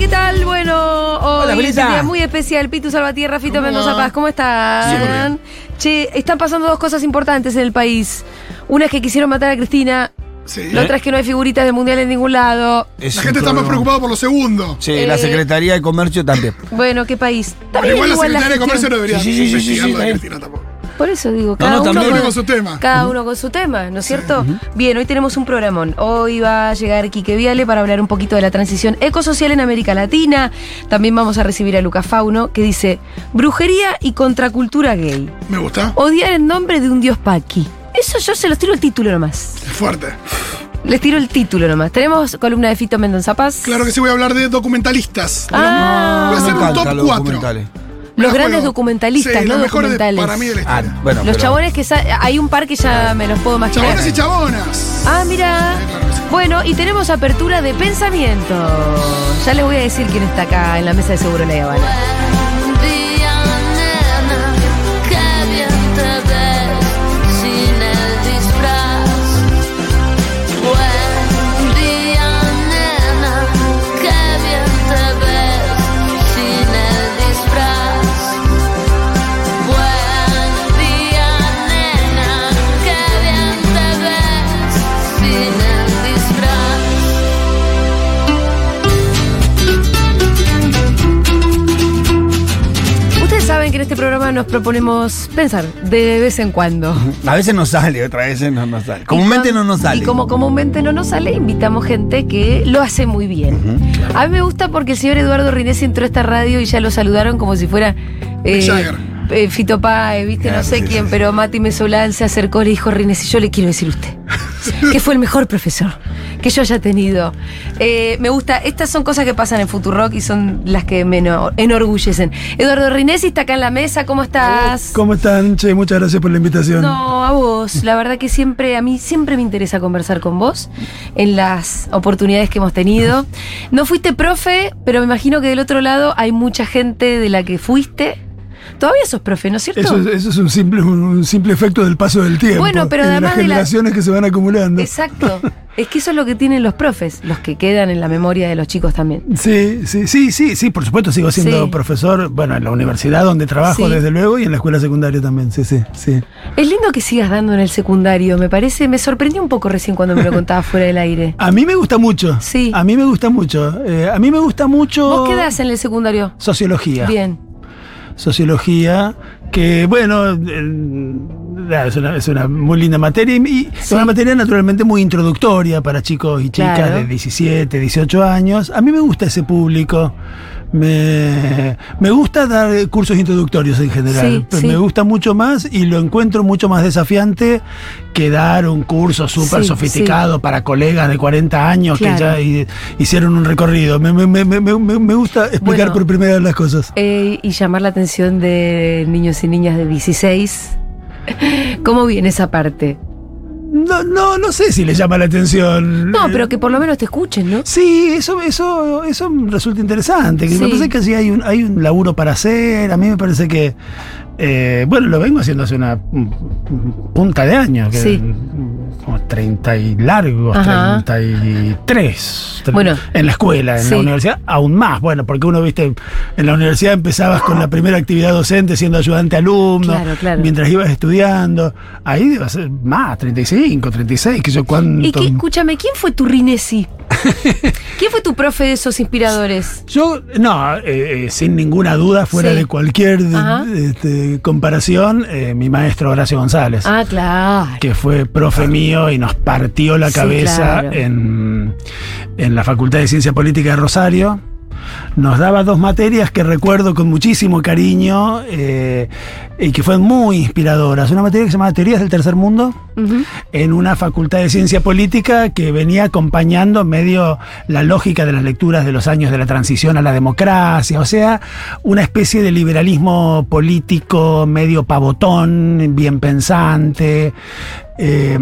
¿qué tal? Bueno, hoy Hola, es un Julita. día muy especial. Pitu Salvatierra, Fito ¿Cómo Mendoza? Paz, ¿cómo están? Che, están pasando dos cosas importantes en el país. Una es que quisieron matar a Cristina, Sí. la otra es que no hay figuritas del mundial en ningún lado. Es La un gente está más problema. preocupada por lo segundo. Sí, la Eh, Secretaría de Comercio también. Bueno, ¿qué país? Pero También igual la Secretaría de gestión. Comercio no debería Sí, sí, sí, sí, investigar sí, lo de sí. Cristina tampoco. Por eso digo, No, cada, no. Cada uno con, con su tema. cada uno con su tema, ¿no es cierto? Bien, hoy tenemos un programón. Hoy va a llegar Quique Viale para hablar un poquito de la transición ecosocial en América Latina. También vamos a recibir a Lucas Fauno, que dice brujería y contracultura gay. Me gusta. Odiar en nombre de un dios paqui. Eso yo se los tiro el título nomás. Es fuerte. Les tiro el título nomás. Tenemos columna de Fito Mendoza Paz. Claro que sí voy a hablar de documentalistas. Ah. Voy a hacer un top los 4. Los grandes documentalistas, sí, no los mejores de- documentales. para mí de la Ah, bueno. Los pero- chabones que hay un par que ya me los puedo imaginar. Chabones y chabonas. Ah, mira. claro que sí. Bueno, y tenemos apertura de pensamiento. Ya les voy a decir quién está acá en la mesa de Seguro La Habana. Este programa nos proponemos pensar de vez en cuando. A veces nos sale, otras veces no nos sale. Comúnmente no nos sale. Y como comúnmente no nos sale, invitamos gente que lo hace muy bien. A mí me gusta porque el señor Eduardo Rinesi entró a esta radio y ya lo saludaron como si fuera eh, eh, Fito Páez, viste, Claro, no sé sí, quién, sí, pero Mati Mesolán se acercó y le dijo Rinesi, yo le quiero decir a usted que fue el mejor profesor que yo haya tenido. Eh, me gusta, estas son cosas que pasan en Futurock y son las que me eno- enorgullecen. Eduardo Rinesi está acá en la mesa, ¿cómo estás? ¿Cómo están? Che, muchas gracias por la invitación. No, a vos. La verdad que siempre, a mí siempre me interesa conversar con vos en las oportunidades que hemos tenido. No fuiste profe, pero me imagino que del otro lado hay mucha gente de la que fuiste. Todavía sos profe, ¿no es cierto? Eso, es- eso es un simple, un simple efecto del paso del tiempo. Bueno, pero y de además las de la- generaciones que se van acumulando. Exacto. Es que eso es lo que tienen los profes, los que quedan en la memoria de los chicos también. Sí, sí, sí, sí, sí, por supuesto sigo siendo Sí. profesor, bueno, en la universidad donde trabajo Sí. desde luego y en la escuela secundaria también, sí, sí, sí. Es lindo que sigas dando en el secundario, me parece, me sorprendió un poco recién cuando me lo contabas fuera del aire. A mí me gusta mucho. Sí. A mí me gusta mucho. Eh, a mí me gusta mucho ¿Vos qué das en el secundario? sociología. Bien. Sociología, que bueno, eh, es, una, es una muy linda materia y, y es Sí. una materia naturalmente muy introductoria para chicos y chicas Claro. de 17, 18 años. A mí me gusta ese público. Me, me gusta dar eh, cursos introductorios en general, Sí, pero sí. me gusta mucho más y lo encuentro mucho más desafiante que dar un curso súper Sí, sofisticado para colegas de 40 años Claro. que ya hi- hicieron un recorrido. Me, me- me- me- me- me gusta explicar Bueno. por primera vez las cosas. Eh, y llamar la atención de niños y niñas de 16. ¿Cómo viene esa parte? No, no, no sé si le llama la atención. No, Eh, pero que por lo menos te escuchen, ¿no? Sí, eso, eso, eso resulta interesante. Que Sí. Me parece que sí hay un, hay un laburo para hacer. A mí me parece que. Eh, bueno, lo vengo haciendo hace una punta de años. Sí. Como 30 y largos, Ajá. 33. tre- Bueno. En la escuela, en Sí. la universidad, aún más. Bueno, porque uno, viste, en la universidad empezabas con la primera actividad docente siendo ayudante alumno. Claro, claro. Mientras ibas estudiando. Ahí debe ser más, 35, 36, que yo cuánto. Y que, escúchame, ¿quién fue tu Rinesi? ¿Quién fue tu profe de esos inspiradores? Yo, no, eh, eh, sin ninguna duda, fuera Sí. de cualquier este, comparación, eh, mi maestro Horacio González, Ah, claro. que fue profe mío y nos partió la Sí, cabeza claro. en, en la Facultad de Ciencia Política de Rosario. Nos daba dos materias que recuerdo con muchísimo cariño eh, y que fueron muy inspiradoras. Una materia que se llamaba Teorías del Tercer Mundo en una facultad de ciencia política que venía acompañando medio la lógica de las lecturas de los años de la transición a la democracia, o sea, una especie de liberalismo político medio pavotón, bien pensante. Eh,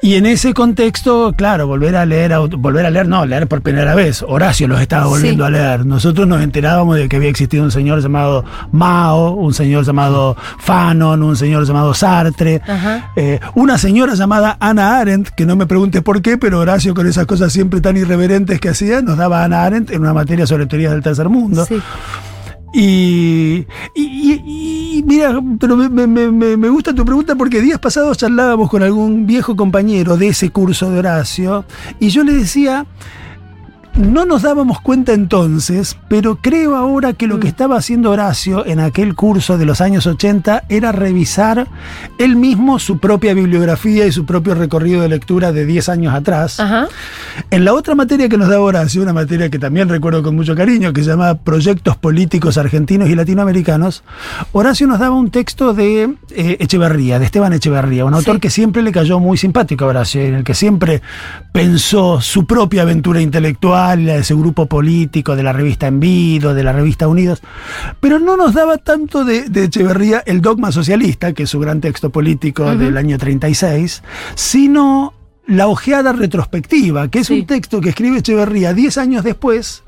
y en ese contexto, claro, volver a leer, volver a leer, no, leer por primera vez. Horacio los estaba volviendo Sí. a leer. Nosotros nos enterábamos de que había existido un señor llamado Mao, un señor llamado Fanon, un señor llamado Sartre, eh, una señora llamada Ana Arendt, que no me preguntes por qué, pero Horacio con esas cosas siempre tan irreverentes que hacía, nos daba Ana Arendt en una materia sobre teorías del tercer mundo. Sí. Y, y, y- mira, pero me, me- me- me gusta tu pregunta porque días pasados charlábamos con algún viejo compañero de ese curso de Horacio y yo le decía, no nos dábamos cuenta entonces, pero creo ahora que lo que estaba haciendo Horacio en aquel curso de los años 80 era revisar él mismo su propia bibliografía y su propio recorrido de lectura de 10 años atrás. Ajá. En la otra materia que nos daba Horacio, una materia que también recuerdo con mucho cariño, que se llama Proyectos Políticos Argentinos y Latinoamericanos, Horacio nos daba un texto de eh, Echeverría, de Esteban Echeverría, un autor Sí. que siempre le cayó muy simpático a Horacio, en el que siempre pensó su propia aventura intelectual, de ese grupo político, de la revista Envido, de la revista Unidos, pero no nos daba tanto de, de Echeverría el dogma socialista, que es su gran texto político del año 36, sino la ojeada retrospectiva, que es Sí. un texto que escribe Echeverría 10 años después,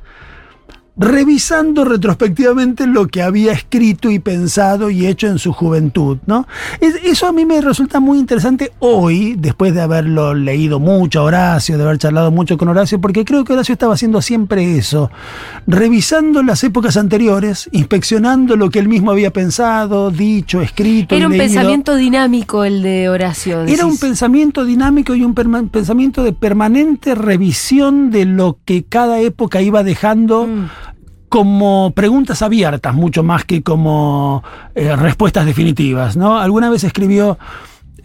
revisando retrospectivamente lo que había escrito y pensado y hecho en su juventud, ¿no? Es- eso a mí me resulta muy interesante hoy, después de haberlo leído mucho a Horacio, de haber charlado mucho con Horacio, porque creo que Horacio estaba haciendo siempre eso, revisando las épocas anteriores, inspeccionando lo que él mismo había pensado, dicho, escrito. Era un leído. pensamiento dinámico el de Horacio. Era un pensamiento dinámico y un pensamiento de permanente revisión de lo que cada época iba dejando Mm. Como preguntas abiertas, mucho más que como eh, respuestas definitivas. ¿no? Alguna vez escribió,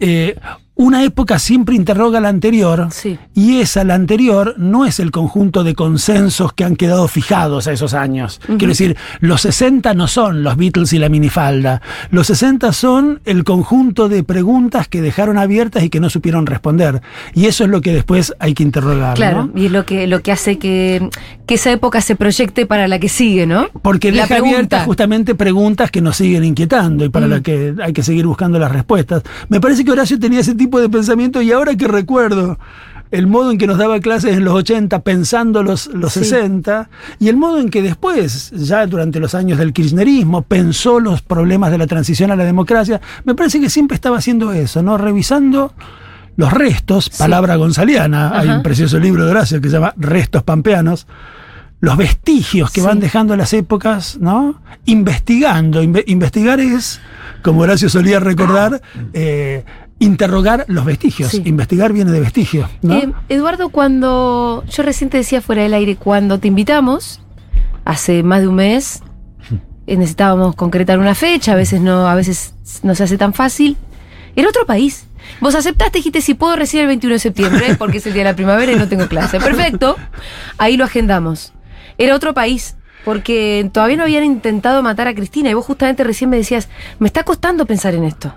eh, una época siempre interroga la anterior, Sí. y esa, la anterior, no es el conjunto de consensos que han quedado fijados a esos años. Quiero decir, los 60 no son los Beatles y la minifalda. Los 60 son el conjunto de preguntas que dejaron abiertas y que no supieron responder. Y eso es lo que después hay que interrogar. Claro, ¿no? y es lo que, lo que hace que, que esa época se proyecte para la que sigue, ¿no? Porque la deja abiertas justamente preguntas que nos siguen inquietando y para Mm. las que hay que seguir buscando las respuestas. Me parece que Horacio tenía ese tipo de pensamiento y ahora que recuerdo el modo en que nos daba clases en los 80 pensando los, los Sí. 60 y el modo en que después, ya durante los años del kirchnerismo, pensó los problemas de la transición a la democracia, me parece que siempre estaba haciendo eso, ¿no? Revisando los restos, palabra gonzaliana, hay un precioso libro de Horacio que se llama Restos Pampeanos, los vestigios que Sí. van dejando las épocas, ¿no? Investigando. Inve- investigar es, como Horacio solía recordar, eh, interrogar los vestigios. Sí. Investigar viene de vestigios, ¿no? Eh, Eduardo, cuando yo recién te decía fuera del aire, cuando te invitamos, hace más de un mes, eh, necesitábamos concretar una fecha, a veces no, a veces no se hace tan fácil. Era otro país. Vos aceptaste, dijiste si puedo recibir el 21 de septiembre, porque es el día de la primavera y no tengo clase. Perfecto. Ahí lo agendamos. Era otro país. Porque todavía no habían intentado matar a Cristina y vos justamente recién me decías, me está costando pensar en esto.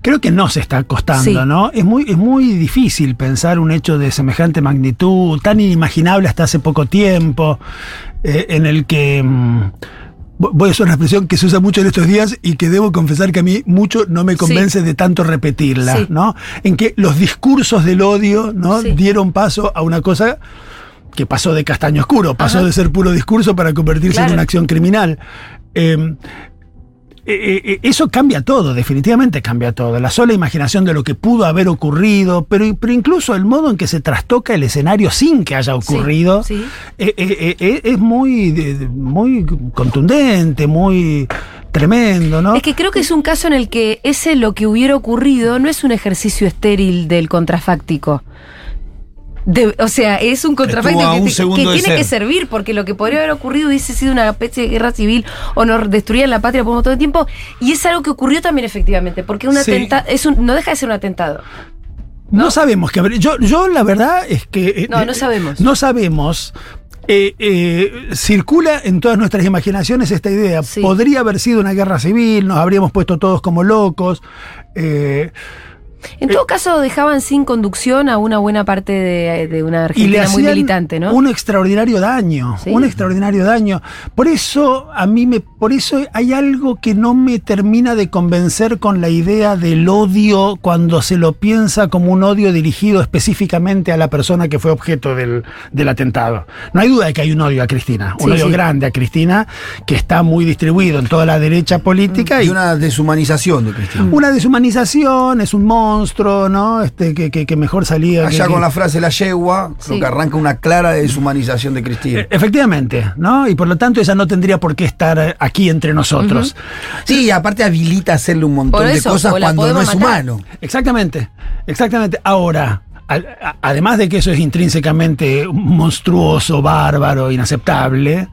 Creo que no se está costando, Sí. ¿no? Es muy, es muy difícil pensar un hecho de semejante magnitud, tan inimaginable hasta hace poco tiempo, eh, en el que. mm, vo- Voy a usar una expresión que se usa mucho en estos días y que debo confesar que a mí mucho no me convence de tanto repetirla, Sí. ¿no? En que los discursos del odio, ¿no? Dieron paso a una cosa que pasó de castaño oscuro, pasó Ajá. de ser puro discurso para convertirse en una acción criminal. Eh, eh, eh, eso cambia todo, definitivamente cambia todo. La sola imaginación de lo que pudo haber ocurrido, pero, pero incluso el modo en que se trastoca el escenario sin que haya ocurrido, sí. eh, eh, eh, es muy, muy contundente, muy tremendo, ¿no? Es que creo que es un caso en el que ese lo que hubiera ocurrido no es un ejercicio estéril del contrafáctico. De- o sea, es un a que, te- que tiene que ser. servir, porque lo que podría haber ocurrido hubiese sido una especie de guerra civil o nos destruían la patria por montón de tiempo. Y es algo que ocurrió también efectivamente, porque un Sí. atentado es un, no deja de ser un atentado. No, sabemos haber- Yo, yo la verdad es que. eh, No, eh, no sabemos. No sabemos. Eh, eh, circula en todas nuestras imaginaciones esta idea. Sí. Podría haber sido una guerra civil, nos habríamos puesto todos como locos. eh, En todo caso, dejaban sin conducción a una buena parte de, de una y le Argentina muy militante, ¿no? un extraordinario daño, Sí. un extraordinario daño. Por eso a mí me, por eso hay algo que no me termina de convencer con la idea del odio cuando se lo piensa como un odio dirigido específicamente a la persona que fue objeto del, del atentado. No hay duda de que hay un odio a Cristina, un Sí, odio sí. grande a Cristina que está muy distribuido en toda la derecha política Y y una deshumanización de Cristina. una deshumanización, es un monstruo, ¿no? Este, que, que- que mejor salía. Allá que- con la frase la yegua, creo Sí. que arranca una clara deshumanización de Cristina. E- Efectivamente, ¿no? Y por lo tanto ella no tendría por qué estar eh, aquí entre nosotros. Sí, y aparte habilita hacerle un montón de cosas cuando no es matar. humano. Exactamente, exactamente. Ahora, además de que eso es intrínsecamente monstruoso, bárbaro, inaceptable,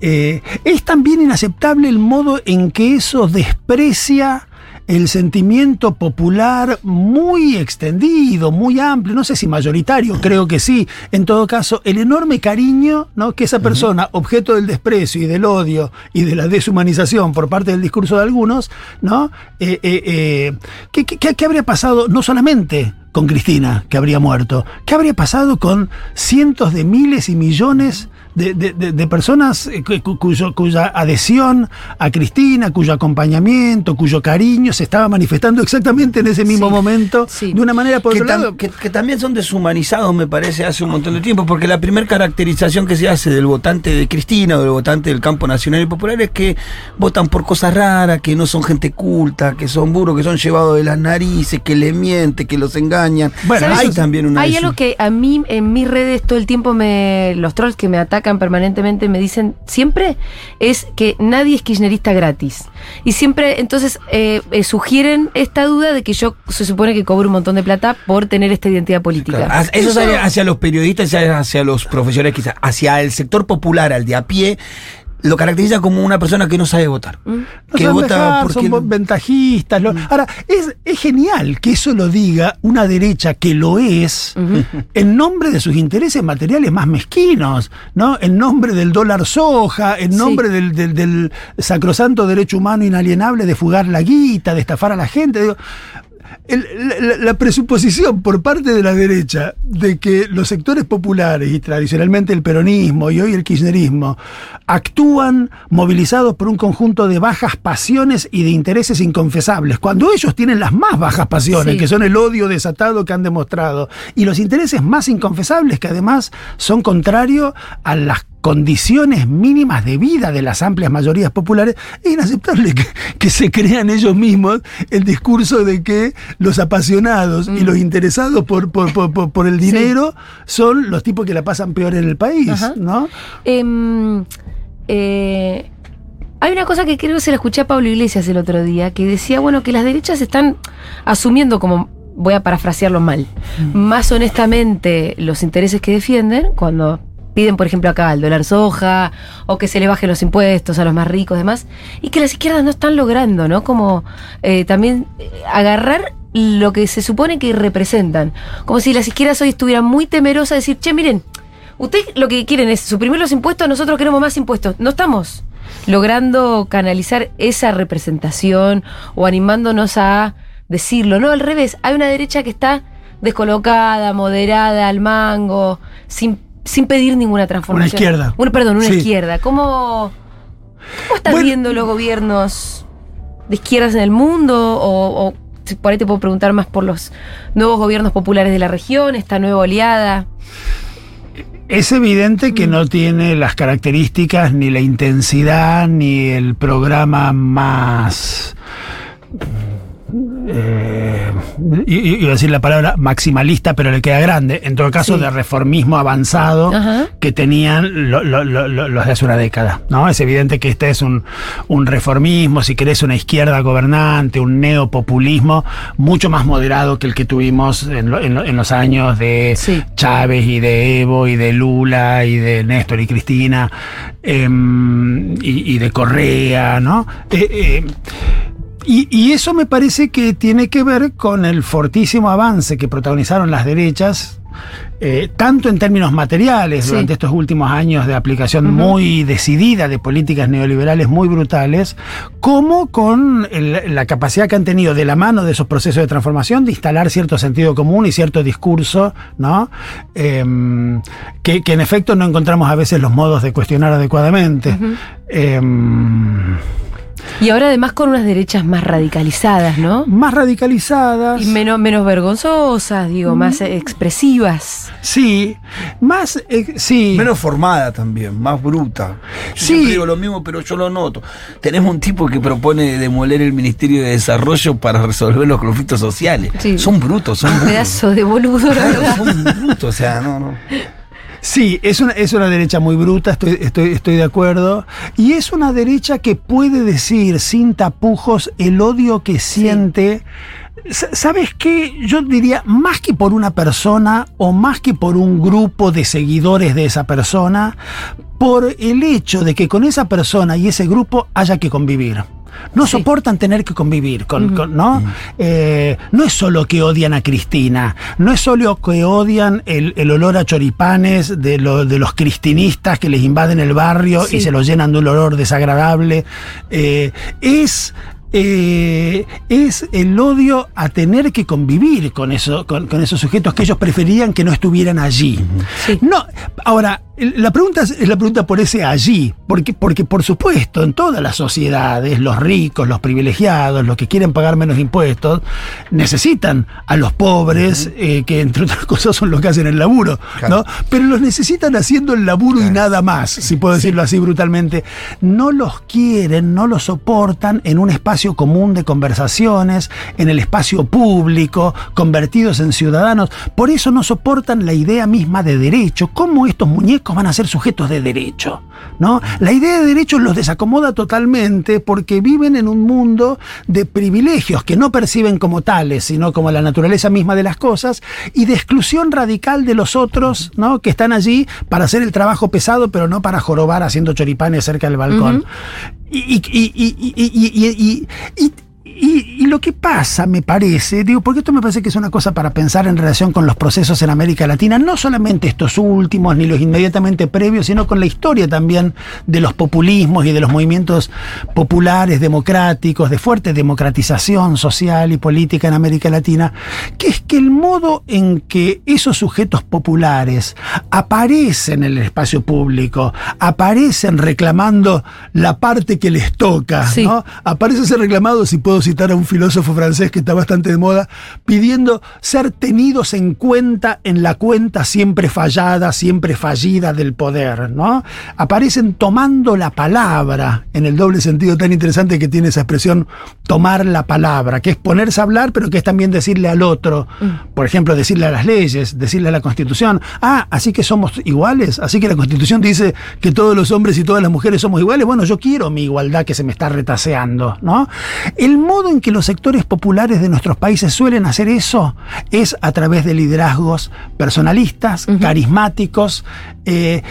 eh, es también inaceptable el modo en que eso desprecia el sentimiento popular muy extendido, muy amplio, no sé si mayoritario, creo que sí. En todo caso, el enorme cariño ¿no? que esa persona, objeto del desprecio y del odio y de la deshumanización por parte del discurso de algunos, ¿no? Eh, eh, eh, ¿qué, qué- qué- habría pasado no solamente con Cristina, que habría muerto? ¿Qué habría pasado con cientos de miles y millones de, de- de- de personas eh, cuyo- cuya adhesión a Cristina, cuyo acompañamiento, cuyo cariño se estaba manifestando exactamente en ese mismo Sí, momento, sí. de una manera por Que, otro tam- lado. que- que también son deshumanizados, me parece, hace un montón de tiempo, porque la primera caracterización que se hace del votante de Cristina o del votante del campo nacional y popular es que votan por cosas raras, que no son gente culta, que son burros, que son llevados de las narices, que le mienten, que los engañan. Bueno, hay también una Hay algo que a mí en mis redes todo el tiempo me los trolls que me atacan permanentemente me dicen siempre es que nadie es kirchnerista gratis y siempre entonces eh, eh, sugieren esta duda de que yo se supone que cobro un montón de plata por tener esta identidad política. Claro, Eso es hacia, los periodistas, hacia, los profesores, quizás, hacia el sector popular, al de a pie, lo caracteriza como una persona que no sabe votar. Mm. No Que vota dejar, porque. son ventajistas. lo- Ahora, es, es genial que eso lo diga una derecha que lo es en nombre de sus intereses materiales más mezquinos, ¿no? En nombre del dólar soja, en Sí. nombre del, del- del sacrosanto derecho humano inalienable de fugar la guita, de estafar a la gente. Digo, el- la, presuposición por parte de la derecha de que los sectores populares y tradicionalmente el peronismo y hoy el kirchnerismo actúan movilizados por un conjunto de bajas pasiones y de intereses inconfesables, cuando ellos tienen las más bajas pasiones, Sí. que son el odio desatado que han demostrado, y los intereses más inconfesables que además son contrarios a las condiciones mínimas de vida de las amplias mayorías populares, es inaceptable que, que se crean ellos mismos el discurso de que los apasionados y los interesados por, por, por- por- el Mm. Sí. dinero son los tipos que la pasan peor en el país, Ajá. ¿no? Em, eh, hay una cosa que creo que se la escuché a Pablo Iglesias el otro día, que decía, bueno, que las derechas están asumiendo como, voy a parafrasearlo mal, más honestamente los intereses que defienden cuando piden, por ejemplo, acá el dólar soja, o que se le bajen los impuestos a los más ricos demás, y que las izquierdas no están logrando, ¿no? Como eh, también eh, agarrar lo que se supone que representan. Como si las izquierdas hoy estuvieran muy temerosas de decir, che, miren, Ustedes lo que quieren es suprimir los impuestos, nosotros queremos más impuestos. No estamos logrando canalizar esa representación o animándonos a decirlo. No, al revés. Hay una derecha que está descolocada, moderada, al mango, sin, sin pedir ninguna transformación. Una izquierda. Una, perdón, una Sí. izquierda. ¿Cómo, cómo estás Bueno. viendo los gobiernos de izquierdas en el mundo? O, o por ahí te puedo preguntar más por los nuevos gobiernos populares de la región, esta nueva oleada. Es evidente Mm. que no tiene las características, ni la intensidad, ni el programa más. Eh, iba a decir la palabra maximalista, pero le queda grande. En todo caso, Sí. de reformismo avanzado Ajá. que tenían lo- lo- lo- lo- los de hace una década. ¿no? Es evidente que este es un, un reformismo, si querés, una izquierda gobernante, un neopopulismo mucho más moderado que el que tuvimos en, lo- en lo- en los años de Sí. Chávez y de Evo y de Lula y de Néstor y Cristina em, y, y de Correa, ¿no? Eh, eh, y, y eso me parece que tiene que ver con el fortísimo avance que protagonizaron las derechas eh, tanto en términos materiales, Sí. durante estos últimos años de aplicación muy decidida de políticas neoliberales muy brutales, como con el- la capacidad que han tenido de la mano de esos procesos de transformación de instalar cierto sentido común y cierto discurso, ¿no? Em, que, que en efecto no encontramos a veces los modos de cuestionar adecuadamente. Y ahora además con unas derechas más radicalizadas, ¿no? más radicalizadas. Y menos, menos vergonzosas, digo, más eh, expresivas. Sí, más, eh, sí. Menos formada también, más bruta. Yo Sí. siempre digo lo mismo, pero yo lo noto. Tenemos un tipo que propone demoler el Ministerio de Desarrollo para resolver los conflictos sociales. Sí. Son brutos, son Un brutos. pedazo de boludo, la Claro, verdad. son brutos, o sea, no, no. Sí, es una, es una derecha muy bruta, estoy, estoy, estoy de acuerdo. Y es una derecha que puede decir sin tapujos el odio que siente. ¿Sabes qué? Yo diría, más que por una persona o más que por un grupo de seguidores de esa persona, por el hecho de que con esa persona y ese grupo haya que convivir. No Sí. soportan tener que convivir, con, con- ¿no? Eh, no es solo que odian a Cristina, no es solo que odian el, el olor a choripanes de, lo- de los cristinistas que les invaden el barrio Sí. y se los llenan de un olor desagradable. Eh, es. eh, es el odio a tener que convivir con, eso, con, con esos sujetos que ellos preferían que no estuvieran allí. Sí. No, ahora, la pregunta es, es la pregunta por ese allí, porque, porque por supuesto en todas las sociedades, los ricos, los privilegiados, los que quieren pagar menos impuestos, necesitan a los pobres, eh, que entre otras cosas son los que hacen el laburo, Claro. ¿no? Pero los necesitan haciendo el laburo y nada más, si puedo decirlo así brutalmente. No los quieren, no los soportan en un espacio común de conversaciones, en el espacio público, convertidos en ciudadanos. Por eso no soportan la idea misma de derecho. ¿Cómo estos muñecos van a ser sujetos de derecho? ¿No? La idea de derecho los desacomoda totalmente porque viven en un mundo de privilegios que no perciben como tales, sino como la naturaleza misma de las cosas, y de exclusión radical de los otros, ¿no? Que están allí para hacer el trabajo pesado, pero no para jorobar haciendo choripanes cerca del balcón. Y- y- y- y- y- lo que pasa, me parece, digo, porque esto me parece que es una cosa para pensar en relación con los procesos en América Latina, no solamente estos últimos ni los inmediatamente previos, sino con la historia también de los populismos y de los movimientos populares, democráticos, de fuerte democratización social y política en América Latina, que es que el modo en que esos sujetos populares aparecen en el espacio público, aparecen reclamando la parte que les toca, Sí. ¿no? Aparece ese reclamado, si puedo citar a un filósofo francés que está bastante de moda, pidiendo ser tenidos en cuenta en la cuenta siempre fallada, siempre fallida del poder, ¿no? Aparecen tomando la palabra, en el doble sentido tan interesante que tiene esa expresión, tomar la palabra, que es ponerse a hablar, pero que es también decirle al otro, por ejemplo, decirle a las leyes, decirle a la Constitución, ah, así que somos iguales, así que la Constitución dice que todos los hombres y todas las mujeres somos iguales, bueno, yo quiero mi igualdad que se me está retaseando, ¿no? El modo en que los sectores populares de nuestros países suelen hacer eso es a través de liderazgos personalistas, carismáticos, eh,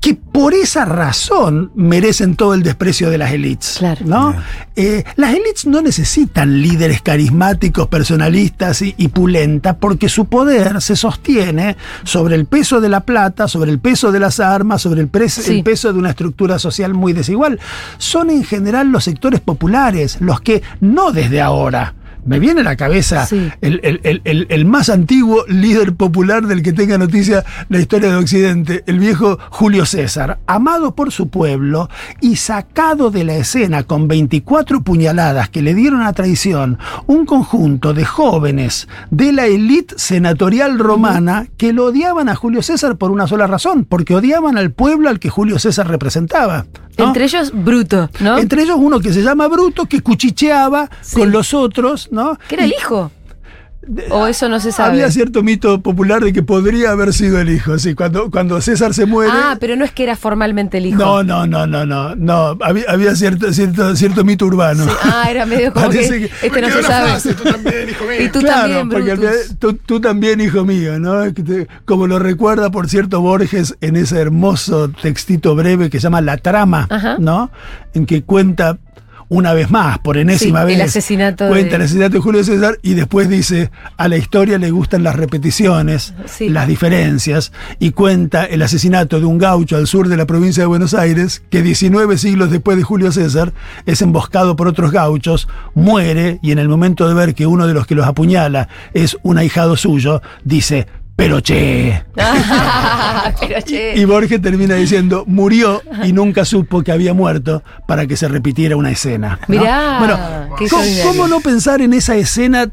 que por esa razón merecen todo el desprecio de las élites. Claro. ¿no? Eh, las élites no necesitan líderes carismáticos, personalistas y, y pulenta, porque su poder se sostiene sobre el peso de la plata, sobre el peso de las armas, sobre el, pre- Sí. el peso de una estructura social muy desigual. Son en general los sectores populares los que, no desde ahora, me viene a la cabeza Sí. el, el- el- el- el más antiguo líder popular del que tenga noticia la historia de Occidente, el viejo Julio César, amado por su pueblo y sacado de la escena con 24 puñaladas que le dieron a traición un conjunto de jóvenes de la élite senatorial romana que lo odiaban a Julio César por una sola razón, porque odiaban al pueblo al que Julio César representaba. ¿no? Entre ellos, bruto, ¿no? Entre ellos uno que se llama Bruto, que cuchicheaba Sí. con los otros, ¿no? ¿Que era el hijo? ¿O eso no se sabe? Había cierto mito popular de que podría haber sido el hijo, sí, cuando, cuando César se muere. Ah, pero no es que era formalmente el hijo. no, no, no, no, no, no, había, había cierto, cierto, cierto mito urbano. Sí, Ah, era medio como que, este no se sabe. frase, tú también, hijo mío. Y tú claro, también, porque tú, tú también, hijo mío, ¿no? Como lo recuerda, por cierto, Borges en ese hermoso textito breve que se llama La Trama, Ajá. ¿no? En que cuenta una vez más, por enésima Sí, vez. el asesinato Cuenta el de- asesinato de Julio César y después dice, a la historia le gustan las repeticiones, Sí. las diferencias, y cuenta el asesinato de un gaucho al sur de la provincia de Buenos Aires, que 19 siglos después de Julio César es emboscado por otros gauchos, muere y en el momento de ver que uno de los que los apuñala es un ahijado suyo, dice, pero che. Pero che. Y Borges termina diciendo, murió y nunca supo que había muerto para que se repitiera una escena. ¿no? Mirá, bueno, qué ¿cómo, extraordinario. cómo no pensar en esa escena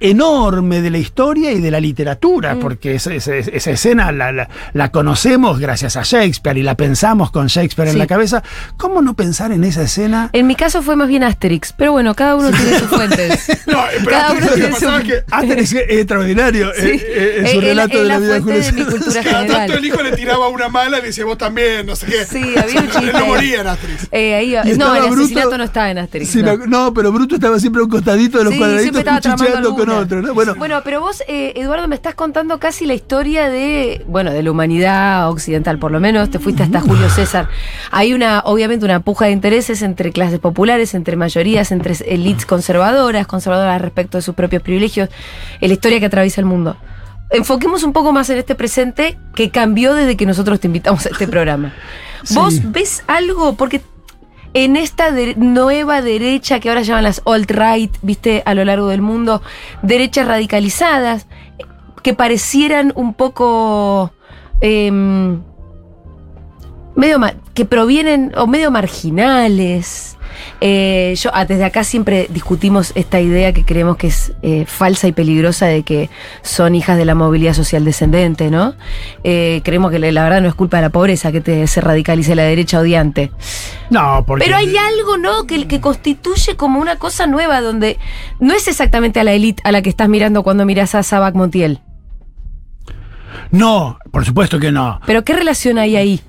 enorme de la historia y de la literatura? Mm. Porque esa, esa- esa escena la, la- la conocemos gracias a Shakespeare y la pensamos con Shakespeare en la cabeza. ¿Cómo no pensar en esa escena? En mi caso fue más bien Asterix, pero bueno, cada uno tiene sus fuentes. No, pero Cada uno tiene su- que Asterix es extraordinario Sí. eh, eh, en Eh, su relato de la, vida de de mi cultura cada tanto el hijo le tiraba una mala y le decía, vos también, no sé qué. Sí, había un chiste. No moría en Asterix. Eh, ahí, no, el Bruto- asesinato no estaba en Asterix. Sí, no. no, pero Bruto estaba siempre a un costadito de los cuadraditos cuchicheando con otro. ¿no? Bueno, Bueno, pero vos, eh, Eduardo, me estás contando casi la historia de, bueno, de la humanidad occidental, por lo menos, te fuiste hasta Julio César. Hay una, obviamente, una puja de intereses entre clases populares, entre mayorías, entre elites conservadoras, conservadoras respecto de sus propios privilegios, la historia que atraviesa el mundo. Enfoquemos un poco más en este presente que cambió desde que nosotros te invitamos a este programa. ¿Vos ves algo? Porque en esta nueva derecha que ahora llaman las alt-right, viste, a lo largo del mundo, derechas radicalizadas, que parecieran un poco em, medio que provienen o medio marginales. Eh, yo ah, desde acá siempre discutimos esta idea que creemos que es eh, falsa y peligrosa de que son hijas de la movilidad social descendente, ¿no? Eh, creemos que la, la verdad no es culpa de la pobreza que te, se radicalice la derecha odiante. no, porque. Pero hay algo, ¿no? Que, que constituye como una cosa nueva donde no es exactamente a la élite a la que estás mirando cuando miras a Sabac Montiel. No, por supuesto que no. Pero ¿qué relación hay ahí?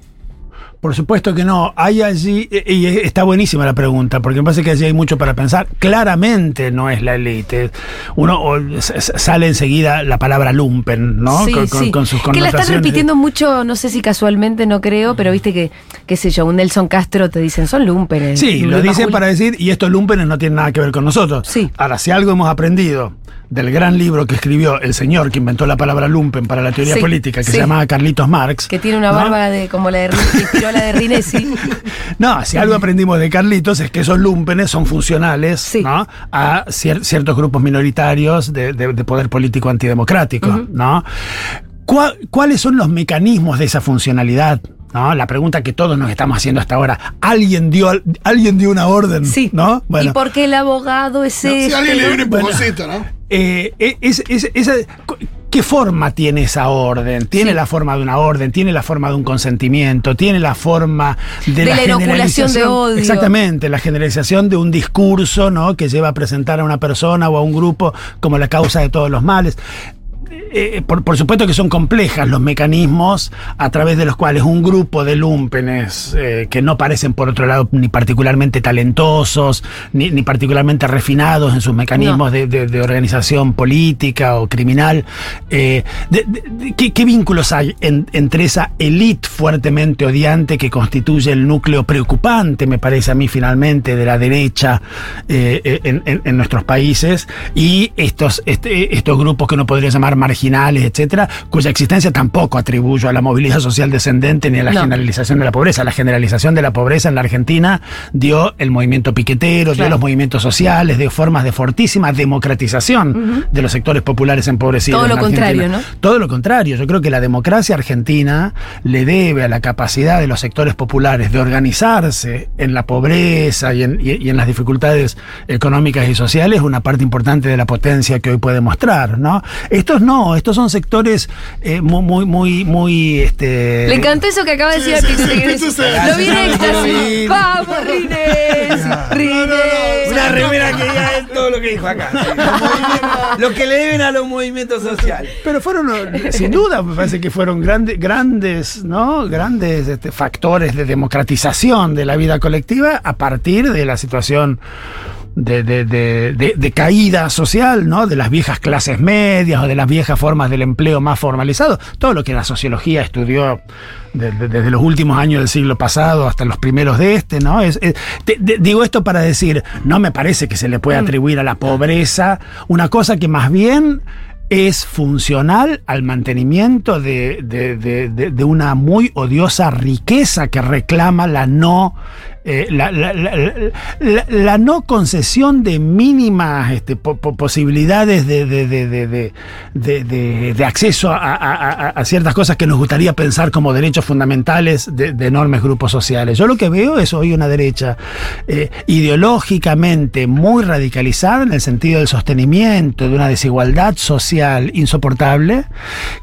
Por supuesto que no. Hay allí, y y está buenísima la pregunta, porque me parece que allí hay mucho para pensar. Claramente no es la élite. Uno sale enseguida la palabra lumpen, ¿no? Sí, con, sí. con sus que la están repitiendo mucho, no sé si casualmente, no creo, pero viste que, qué sé yo, un Nelson Castro te dicen, son lumpenes. Sí, lo dicen para decir, y estos lumpenes no tienen nada que ver con nosotros. Sí. Ahora, si algo hemos aprendido del gran libro que escribió el señor que inventó la palabra lumpen para la teoría Sí, política, que sí. se llamaba Carlitos Marx. Que tiene una ¿no? barba de, como la de, Rin- que inspiró la de Rinesi. No, si algo aprendimos de Carlitos es que esos lumpenes son funcionales Sí. ¿no? a cier- ciertos grupos minoritarios de, de- de poder político antidemocrático. ¿no? ¿Cuá- ¿Cuáles son los mecanismos de esa funcionalidad? ¿No? La pregunta que todos nos estamos haciendo hasta ahora. ¿Alguien dio, al- alguien dio una orden? Sí. ¿no? ¿Y por qué el abogado es Si este? alguien le dio un empujoncito, ¿no? Eh, es- es- esa- ¿Qué forma tiene esa orden? ¿Tiene Sí. la forma de una orden? ¿Tiene la forma de un consentimiento? ¿Tiene la forma de, De la inoculación de odio. Exactamente, la generalización de un discurso ¿no? que lleva a presentar a una persona o a un grupo como la causa de todos los males. Eh, por, por supuesto que son complejas los mecanismos a través de los cuales un grupo de lumpenes eh, que no parecen por otro lado ni particularmente talentosos ni, ni particularmente refinados en sus mecanismos No. de, de- de organización política o criminal eh, de- ¿qué, qué vínculos hay en- entre esa élite fuertemente odiante que constituye el núcleo preocupante me parece a mí finalmente de la derecha eh, eh, en, en- en nuestros países y estos, este- estos grupos que uno podría llamar marginales, etcétera, cuya existencia tampoco atribuyo a la movilidad social descendente ni a la No. generalización de la pobreza. La generalización de la pobreza en la Argentina dio el movimiento piquetero, dio los movimientos sociales, dio formas de fortísima democratización de los sectores populares empobrecidos. Todo lo en contrario, ¿no? Todo lo contrario. Yo creo que la democracia argentina le debe a la capacidad de los sectores populares de organizarse en la pobreza y en, y- y en las dificultades económicas y sociales una parte importante de la potencia que hoy puede mostrar, ¿no? Estos no, estos son sectores eh, muy, muy, muy, muy, este, Le encantó eso que acaba de decir Sí, a sí, Pitu sí, Tigres. Pitu se- Lo vi en éxtasis. Vamos, Rines. Rines. Una remera que ya es todo lo que dijo acá. Lo que le deben a los movimientos sociales. Pero fueron, eh, sin duda, me parece que fueron grandes, grandes, ¿no? Grandes este, factores de democratización de la vida colectiva a partir de la situación de, de- de- caída social, ¿no? De las viejas clases medias o de las viejas formas del empleo más formalizado. Todo lo que la sociología estudió de- de- desde los últimos años del siglo pasado hasta los primeros de este, ¿no? Es, es- te- te- digo esto para decir, no me parece que se le puede atribuir a la pobreza una cosa que más bien es funcional al mantenimiento de, de- de- de- de una muy odiosa riqueza que reclama la no. Eh, la, no concesión de mínimas este, po- po- posibilidades de, acceso a, ciertas cosas que nos gustaría pensar como derechos fundamentales de, enormes grupos sociales. Yo lo que veo es hoy una derecha eh, ideológicamente muy radicalizada en el sentido del sostenimiento de una desigualdad social insoportable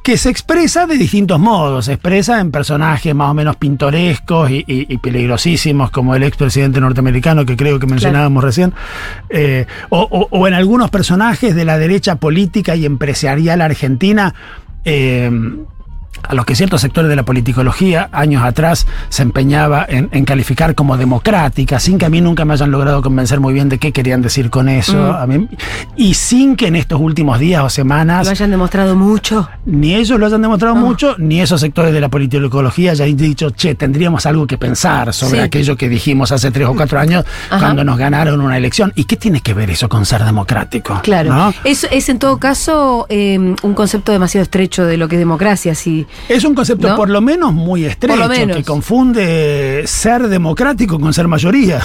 que se expresa de distintos modos. Se expresa en personajes más o menos pintorescos y peligrosísimos como el expresidente norteamericano que creo que mencionábamos recién, eh, o, o- o en algunos personajes de la derecha política y empresarial argentina. eh, a los que ciertos sectores de la politicología años atrás se empeñaba en, en calificar como democrática, sin que a mí nunca me hayan logrado convencer muy bien de qué querían decir con eso, Mm. a mí- y sin que en estos últimos días o semanas Lo hayan demostrado mucho. ni ellos lo hayan demostrado No. mucho, ni esos sectores de la politicología hayan dicho, che, tendríamos algo que pensar sobre Sí. aquello que dijimos hace tres o cuatro años Ajá. cuando nos ganaron una elección. ¿Y qué tiene que ver eso con ser democrático? Claro. ¿no? Es, es en todo caso eh, un concepto demasiado estrecho de lo que es democracia. Si, Es un concepto ¿No? por lo menos muy estrecho, menos. que confunde ser democrático con ser mayoría.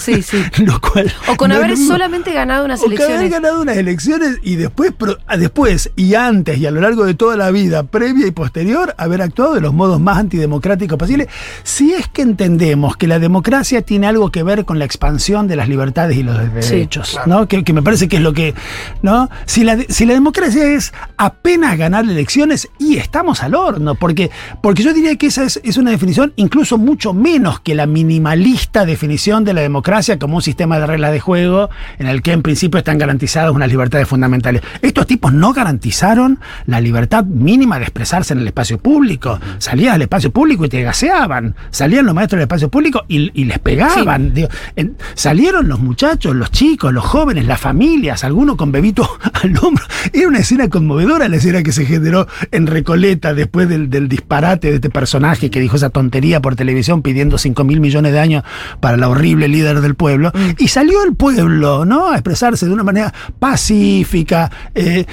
sí, sí. lo cual O con no haber solamente ganado unas O que haber elecciones. ganado unas elecciones y después, ah, después y antes y a lo largo de toda la vida, previa y posterior, haber actuado de los modos más antidemocráticos posibles. Si es que entendemos que la democracia tiene algo que ver con la expansión de las libertades y los Sí, derechos, ¿no? Que, que me parece que es lo que, ¿no? Si la, si la democracia es apenas ganar elecciones y estamos al porque, porque yo diría que esa es, es una definición incluso mucho menos que la minimalista definición de la democracia como un sistema de reglas de juego en el que en principio están garantizadas unas libertades fundamentales. Estos tipos no garantizaron la libertad mínima de expresarse en el espacio público. Salías al espacio público y te gaseaban. Salían los maestros del espacio público y, y les pegaban. Digo, en- salieron los muchachos, los chicos, los jóvenes, las familias, algunos con bebito al hombro. Era una escena conmovedora la escena que se generó en Recoleta después del, del disparate de este personaje que dijo esa tontería por televisión pidiendo 5 mil millones de años para la horrible líder del pueblo. Y salió el pueblo, ¿no? A expresarse de una manera pacífica. eh,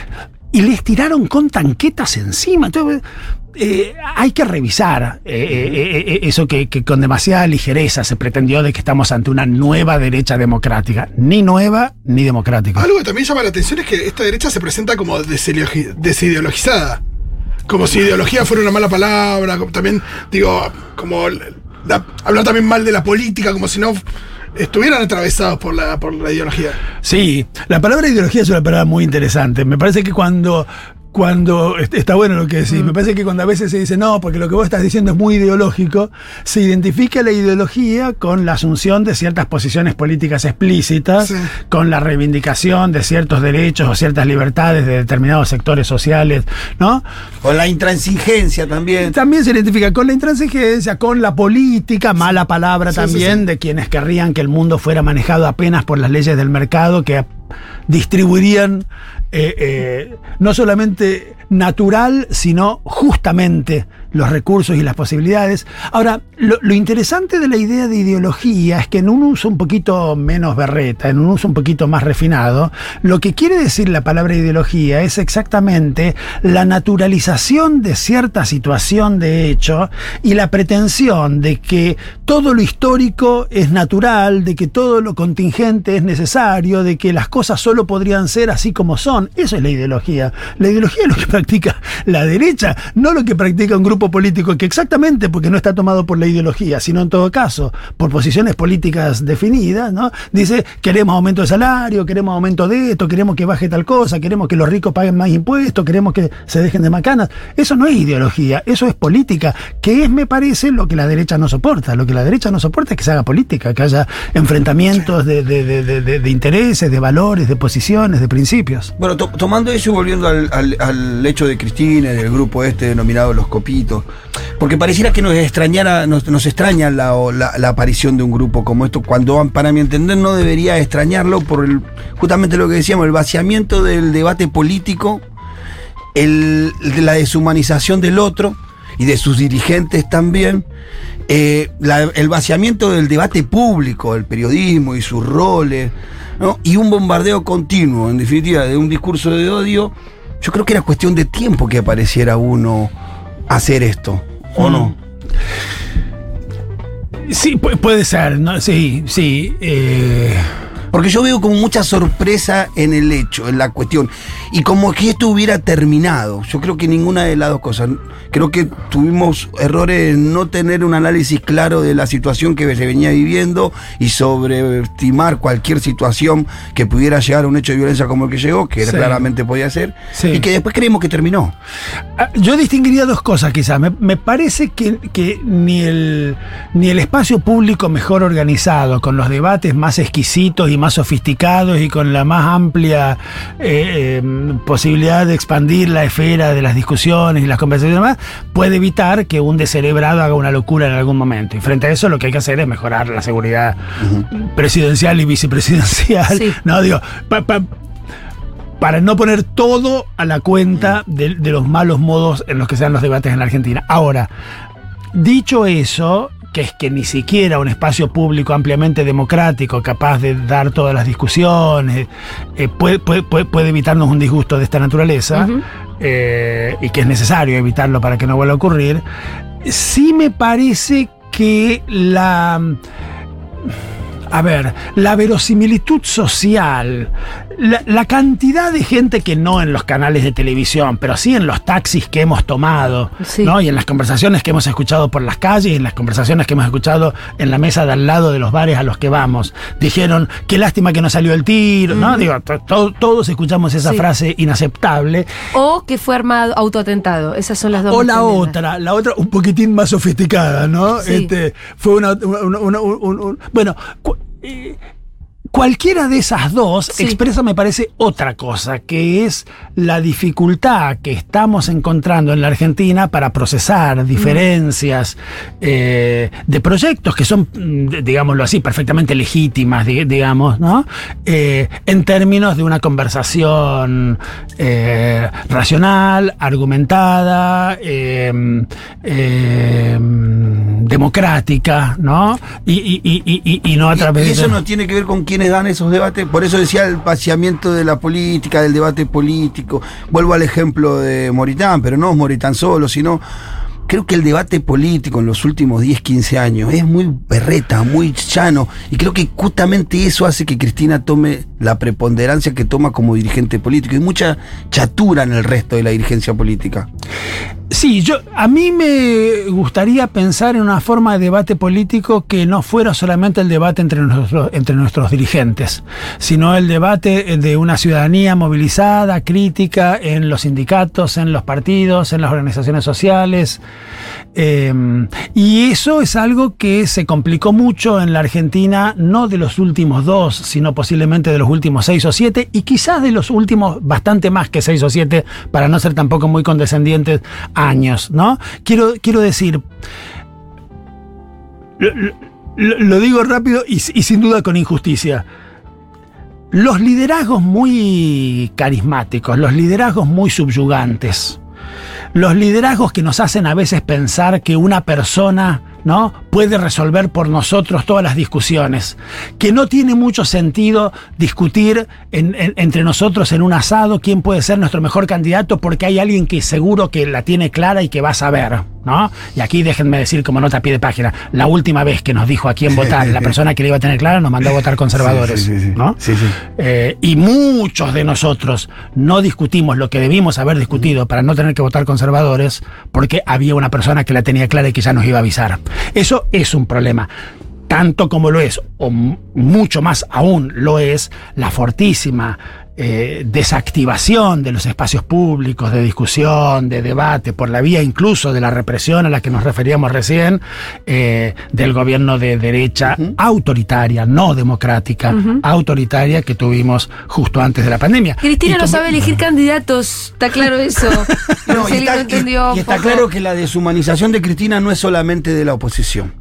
y les tiraron con tanquetas encima. Entonces, eh, hay que revisar eh, eh, eh, eso que, que con demasiada ligereza se pretendió de que estamos ante una nueva derecha democrática. Ni nueva ni democrática. Algo que también llama la atención es que esta derecha se presenta como desideologi- desideologizada. Como si ideología fuera una mala palabra. como también, digo, como la- hablar también mal de la política, como si no estuvieran atravesados por la, por la ideología. Sí, la palabra ideología es una palabra muy interesante. Me parece que cuando. Cuando est- está bueno lo que decís, me parece que cuando a veces se dice no, porque lo que vos estás diciendo es muy ideológico, se identifica la ideología con la asunción de ciertas posiciones políticas explícitas, Sí. con la reivindicación de ciertos derechos o ciertas libertades de determinados sectores sociales, ¿no? Con la intransigencia también. También se identifica con la intransigencia, con la política, mala palabra sí, también, sí. de quienes querrían que el mundo fuera manejado apenas por las leyes del mercado que distribuirían eh, eh, no solamente natural, sino justamente los recursos y las posibilidades. Ahora, lo, interesante de la idea de ideología es que en un uso un poquito menos berreta, en un uso un poquito más refinado, lo que quiere decir la palabra ideología es exactamente la naturalización de cierta situación de hecho y la pretensión de que todo lo histórico es natural, de que todo lo contingente es necesario, de que las cosas solo podrían ser así como son. Eso es la ideología. La ideología es lo que practica la derecha, no lo que practica un grupo político que exactamente porque no está tomado por la ideología, sino en todo caso por posiciones políticas definidas, ¿no? Dice, queremos aumento de salario, queremos aumento de esto, queremos que baje tal cosa, queremos que los ricos paguen más impuestos, queremos que se dejen de macanas. Eso no es ideología, eso es política, que es, me parece, lo que la derecha no soporta. Lo que la derecha no soporta es que se haga política, que haya enfrentamientos de, de- de- de- intereses, de valores, de posiciones, de principios. Bueno, to- tomando eso y volviendo al, al- al hecho de Cristina del grupo este denominado Los Copitos, Porque pareciera que nos extrañara, nos, extraña la, aparición de un grupo como esto, cuando para mi entender no debería extrañarlo por justamente lo que decíamos, el vaciamiento del debate político, el, la deshumanización del otro y de sus dirigentes también, eh, el vaciamiento del debate público, el periodismo y sus roles, y un bombardeo continuo, en definitiva, de un discurso de odio, yo creo que era cuestión de tiempo que apareciera uno hacer esto, ¿o no? Sí, pu- puede ser, ¿no? Sí, sí. eh, Porque yo veo como mucha sorpresa en el hecho, en la cuestión. Y como que esto hubiera terminado. Yo creo que ninguna de las dos cosas. Creo que tuvimos errores en no tener un análisis claro de la situación que se venía viviendo y sobreestimar cualquier situación que pudiera llegar a un hecho de violencia como el que llegó, que Sí. claramente podía ser. Sí. Y que después creemos que terminó. Ah, Yo distinguiría dos cosas quizás. Me, me parece que, que ni, el, ni el espacio público mejor organizado, con los debates más exquisitos y más sofisticados y con la más amplia eh, eh, posibilidad de expandir la esfera de las discusiones y las conversaciones y demás, puede evitar que un descerebrado haga una locura en algún momento. Y frente a eso lo que hay que hacer es mejorar la seguridad presidencial y vicepresidencial. Sí. No, digo, pa- pa- para no poner todo a la cuenta de, de los malos modos en los que se dan los debates en la Argentina. Ahora, dicho eso, que es que ni siquiera un espacio público ampliamente democrático, capaz de dar todas las discusiones, eh, puede, puede- puede- puede evitarnos un disgusto de esta naturaleza, eh, y que es necesario evitarlo para que no vuelva a ocurrir, sí me parece que la... A ver, la verosimilitud social, la, la cantidad de gente que no en los canales de televisión, pero sí en los taxis que hemos tomado, Sí. ¿no? Y en las conversaciones que hemos escuchado por las calles, y en las conversaciones que hemos escuchado en la mesa de al lado de los bares a los que vamos. Dijeron, qué lástima que no salió el tiro, ¿no? Digo, to- to- todos escuchamos esa Sí. frase inaceptable. O que fue armado, autoatentado. Esas son las dos. O la otra, la otra un poquitín más sofisticada, ¿no? Sí. Este, fue una, una- una- un- un- un- bueno, eh, cualquiera de esas dos Sí. expresa, me parece, otra cosa, que es la dificultad que estamos encontrando en la Argentina para procesar diferencias eh, de proyectos que son, digámoslo así, perfectamente legítimas, di- digamos, ¿no? Eh, en términos de una conversación eh, racional, argumentada, eh, eh, democrática, ¿no? Y, y- y- y- y no a través y eso de... no tiene que ver con dan esos debates. Por eso decía el vaciamiento de la política, del debate político. Vuelvo al ejemplo de Moritán, pero no Moritán solo, sino. Creo que el debate político en los últimos 10, 15 años es muy berreta, muy llano. Y creo que justamente eso hace que Cristina tome la preponderancia que toma como dirigente político. Hay mucha chatura en el resto de la dirigencia política. Sí, yo a mí me gustaría pensar en una forma de debate político que no fuera solamente el debate entre nuestros, entre nuestros dirigentes, sino el debate de una ciudadanía movilizada, crítica en los sindicatos, en los partidos, en las organizaciones sociales. Eh, y eso es algo que se complicó mucho en la Argentina, no de los últimos dos, sino posiblemente de los últimos seis o siete, y quizás de los últimos bastante más que seis o siete, para no ser tampoco muy condescendientes, años, ¿no? Quiero, quiero decir, lo, digo rápido y sin duda con injusticia. Los liderazgos muy carismáticos, los liderazgos muy subyugantes, los liderazgos que nos hacen a veces pensar que una persona ¿no? Puede resolver por nosotros todas las discusiones, que no tiene mucho sentido discutir en- en- entre nosotros en un asado quién puede ser nuestro mejor candidato porque hay alguien que seguro que la tiene clara y que va a saber. ¿no? Y aquí déjenme decir como nota a pie de página, la última vez que nos dijo a quién votar, la persona que le iba a tener clara nos mandó a votar conservadores. Sí, sí, sí, sí. ¿no? Sí, sí. Eh, y muchos de nosotros no discutimos lo que debimos haber discutido para no tener que votar conservadores porque había una persona que la tenía clara y que ya nos iba a avisar. Eso es un problema. Tanto como lo es, o mucho más aún lo es, la fortísima eh, desactivación de los espacios públicos, de discusión, de debate, por la vía incluso de la represión a la que nos referíamos recién, eh, del gobierno de derecha autoritaria, no democrática, autoritaria que tuvimos justo antes de la pandemia. Cristina no sabe elegir candidatos, está claro eso. No, y está, no entendió y- y está poco. claro que la deshumanización de Cristina no es solamente de la oposición.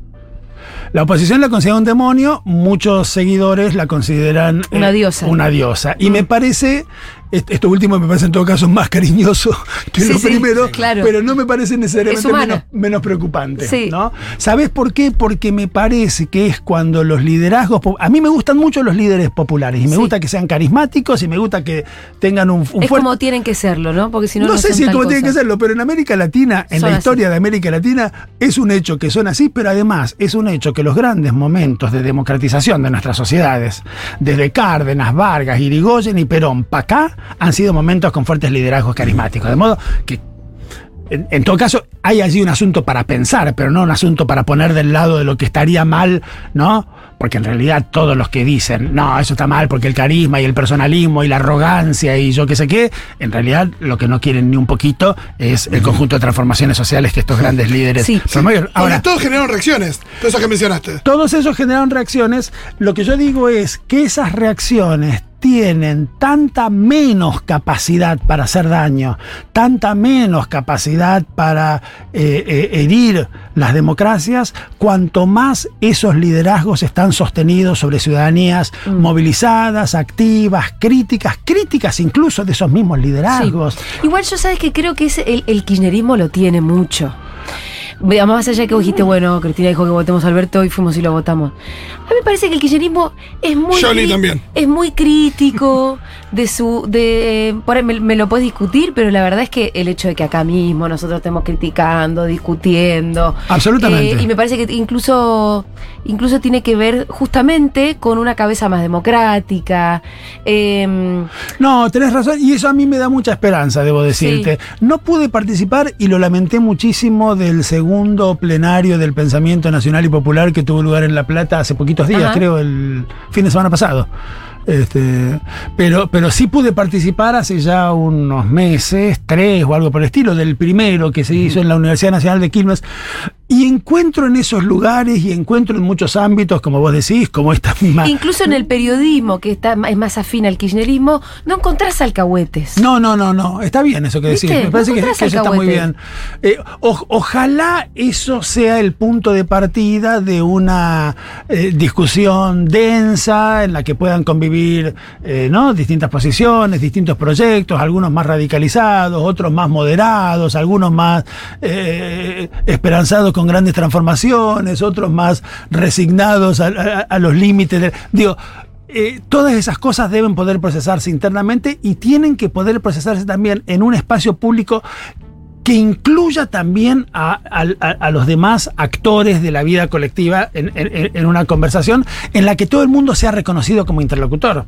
La oposición la considera un demonio, muchos seguidores la consideran eh, Una diosa. Una diosa. Y me parece, est- esto último me parece en todo caso más cariñoso que Sí, lo sí, primero, claro. pero no me parece Es necesariamente menos, menos preocupante. Sí. ¿no? ¿Sabes por qué? Porque me parece que es cuando los liderazgos. A mí me gustan mucho los líderes populares y me gusta que sean carismáticos y me gusta que tengan un, un Es fuerte. como tienen que serlo, ¿no? Porque si no, No, no sé si tal como tiene que serlo, pero en América Latina, en Son la así. historia de América Latina, es un hecho que son así, pero además es un hecho que los grandes momentos de democratización de nuestras sociedades, desde Cárdenas, Vargas, Irigoyen y Perón para acá, han sido momentos con fuertes liderazgos carismáticos. De modo que en, en todo caso, hay allí un asunto para pensar, pero no un asunto para poner del lado de lo que estaría mal, ¿no? Porque en realidad todos los que dicen, no, eso está mal porque el carisma y el personalismo y la arrogancia y yo qué sé qué, en realidad lo que no quieren ni un poquito es el conjunto de transformaciones sociales que estos grandes líderes Sí. promueven. Ahora, todos generaron reacciones, todo eso que mencionaste. todos ellos generaron reacciones. Lo que yo digo es que esas reacciones tienen tanta menos capacidad para hacer daño, tanta menos capacidad para eh, eh, herir las democracias, cuanto más esos liderazgos están sostenidos sobre ciudadanías movilizadas, activas, críticas, críticas incluso de esos mismos liderazgos. Sí. Igual yo sabes que creo que ese- el, el kirchnerismo lo tiene mucho. Vea, Más allá que vos dijiste, bueno, Cristina dijo que votemos a Alberto y fuimos y lo votamos. A mí me parece que el kirchnerismo es muy Johnny cri- también. es muy crítico de su de por ahí me, me lo puedes discutir, pero la verdad es que el hecho de que acá mismo nosotros estemos criticando, discutiendo, Absolutamente. eh, y me parece que incluso incluso tiene que ver justamente con una cabeza más democrática. em, No, tenés razón, y eso a mí me da mucha esperanza, debo decirte. No pude participar y lo lamenté muchísimo del segundo plenario del pensamiento nacional y popular que tuvo lugar en La Plata hace poquitos días, Ajá. creo, el fin de semana pasado. Este, pero, pero sí pude participar hace ya unos meses, tres o algo por el estilo, del primero que se hizo en la Universidad Nacional de Quilmes. Y encuentro en esos lugares y encuentro en muchos ámbitos, como vos decís, como esta misma. Incluso en el periodismo, que está, es más afín al kirchnerismo, no encontrás alcahuetes. No, no, no, no. Está bien eso que decís. ¿Viste? Me parece No que, eso está muy bien. Eh, o- ojalá eso sea el punto de partida de una eh, discusión densa en la que puedan convivir eh, ¿no? distintas posiciones, distintos proyectos, algunos más radicalizados, otros más moderados, algunos más esperanzados con grandes transformaciones, otros más resignados a los límites. de- digo, eh, todas esas cosas deben poder procesarse internamente y tienen que poder procesarse también en un espacio público que incluya también a, a- a- a los demás actores de la vida colectiva en, en- en una conversación en la que todo el mundo sea reconocido como interlocutor.